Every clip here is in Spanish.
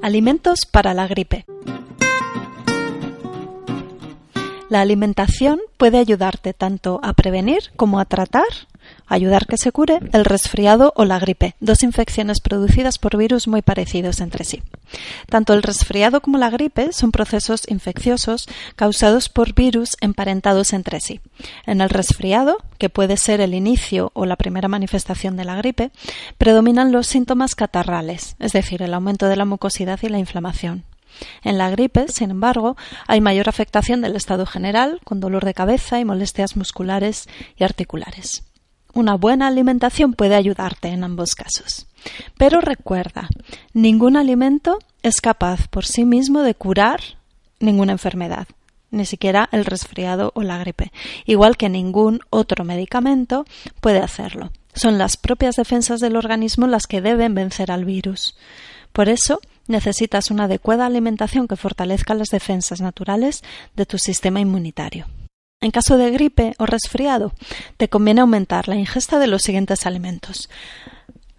Alimentos para la gripe. La alimentación puede ayudarte tanto a prevenir como a tratar ayudar que se cure el resfriado o la gripe, dos infecciones producidas por virus muy parecidos entre sí. Tanto el resfriado como la gripe son procesos infecciosos causados por virus emparentados entre sí. En el resfriado, que puede ser el inicio o la primera manifestación de la gripe, predominan los síntomas catarrales, es decir, el aumento de la mucosidad y la inflamación. En la gripe, sin embargo, hay mayor afectación del estado general, con dolor de cabeza y molestias musculares y articulares. Una buena alimentación puede ayudarte en ambos casos. Pero recuerda, ningún alimento es capaz por sí mismo de curar ninguna enfermedad, ni siquiera el resfriado o la gripe, igual que ningún otro medicamento puede hacerlo. Son las propias defensas del organismo las que deben vencer al virus. Por eso, necesitas una adecuada alimentación que fortalezca las defensas naturales de tu sistema inmunitario. En caso de gripe o resfriado, te conviene aumentar la ingesta de los siguientes alimentos.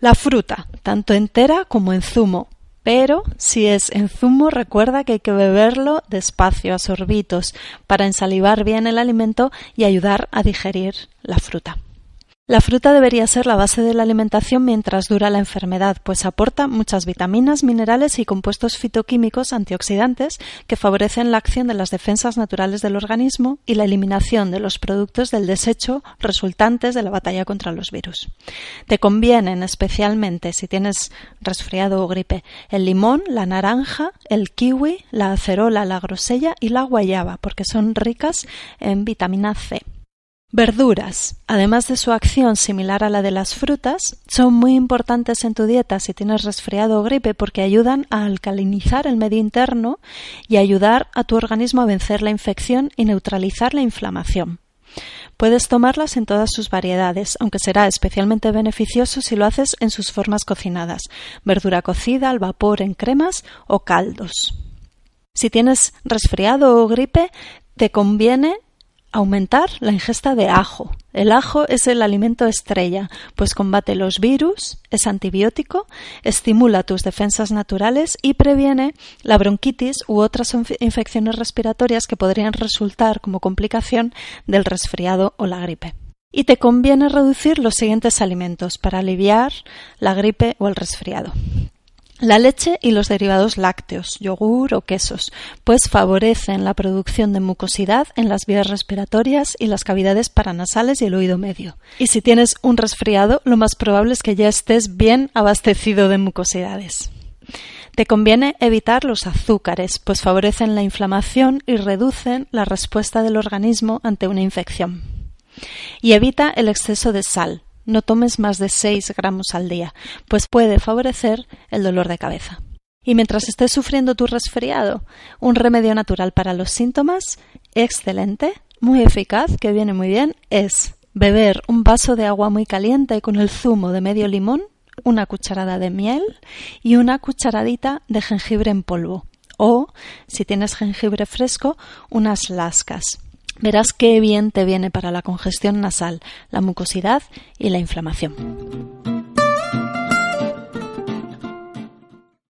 La fruta, tanto entera como en zumo, pero si es en zumo recuerda que hay que beberlo despacio, a sorbitos, para ensalivar bien el alimento y ayudar a digerir la fruta. La fruta debería ser la base de la alimentación mientras dura la enfermedad, pues aporta muchas vitaminas, minerales y compuestos fitoquímicos antioxidantes que favorecen la acción de las defensas naturales del organismo y la eliminación de los productos del desecho resultantes de la batalla contra los virus. Te convienen especialmente si tienes resfriado o gripe el limón, la naranja, el kiwi, la acerola, la grosella y la guayaba, porque son ricas en vitamina C. Verduras, además de su acción similar a la de las frutas, son muy importantes en tu dieta si tienes resfriado o gripe porque ayudan a alcalinizar el medio interno y ayudar a tu organismo a vencer la infección y neutralizar la inflamación. Puedes tomarlas en todas sus variedades, aunque será especialmente beneficioso si lo haces en sus formas cocinadas, verdura cocida, al vapor, en cremas o caldos. Si tienes resfriado o gripe, te conviene Aumentar la ingesta de ajo. El ajo es el alimento estrella, pues combate los virus, es antibiótico, estimula tus defensas naturales y previene la bronquitis u otras infecciones respiratorias que podrían resultar como complicación del resfriado o la gripe. Y te conviene reducir los siguientes alimentos para aliviar la gripe o el resfriado. La leche y los derivados lácteos, yogur o quesos, pues favorecen la producción de mucosidad en las vías respiratorias y las cavidades paranasales y el oído medio. Y si tienes un resfriado, lo más probable es que ya estés bien abastecido de mucosidades. Te conviene evitar los azúcares, pues favorecen la inflamación y reducen la respuesta del organismo ante una infección. Y evita el exceso de sal, no tomes más de 6 gramos al día, pues puede favorecer el dolor de cabeza. Y mientras estés sufriendo tu resfriado, un remedio natural para los síntomas, excelente, muy eficaz, que viene muy bien, es beber un vaso de agua muy caliente con el zumo de medio limón, una cucharada de miel y una cucharadita de jengibre en polvo. O, si tienes jengibre fresco, unas lascas. Verás qué bien te viene para la congestión nasal, la mucosidad y la inflamación.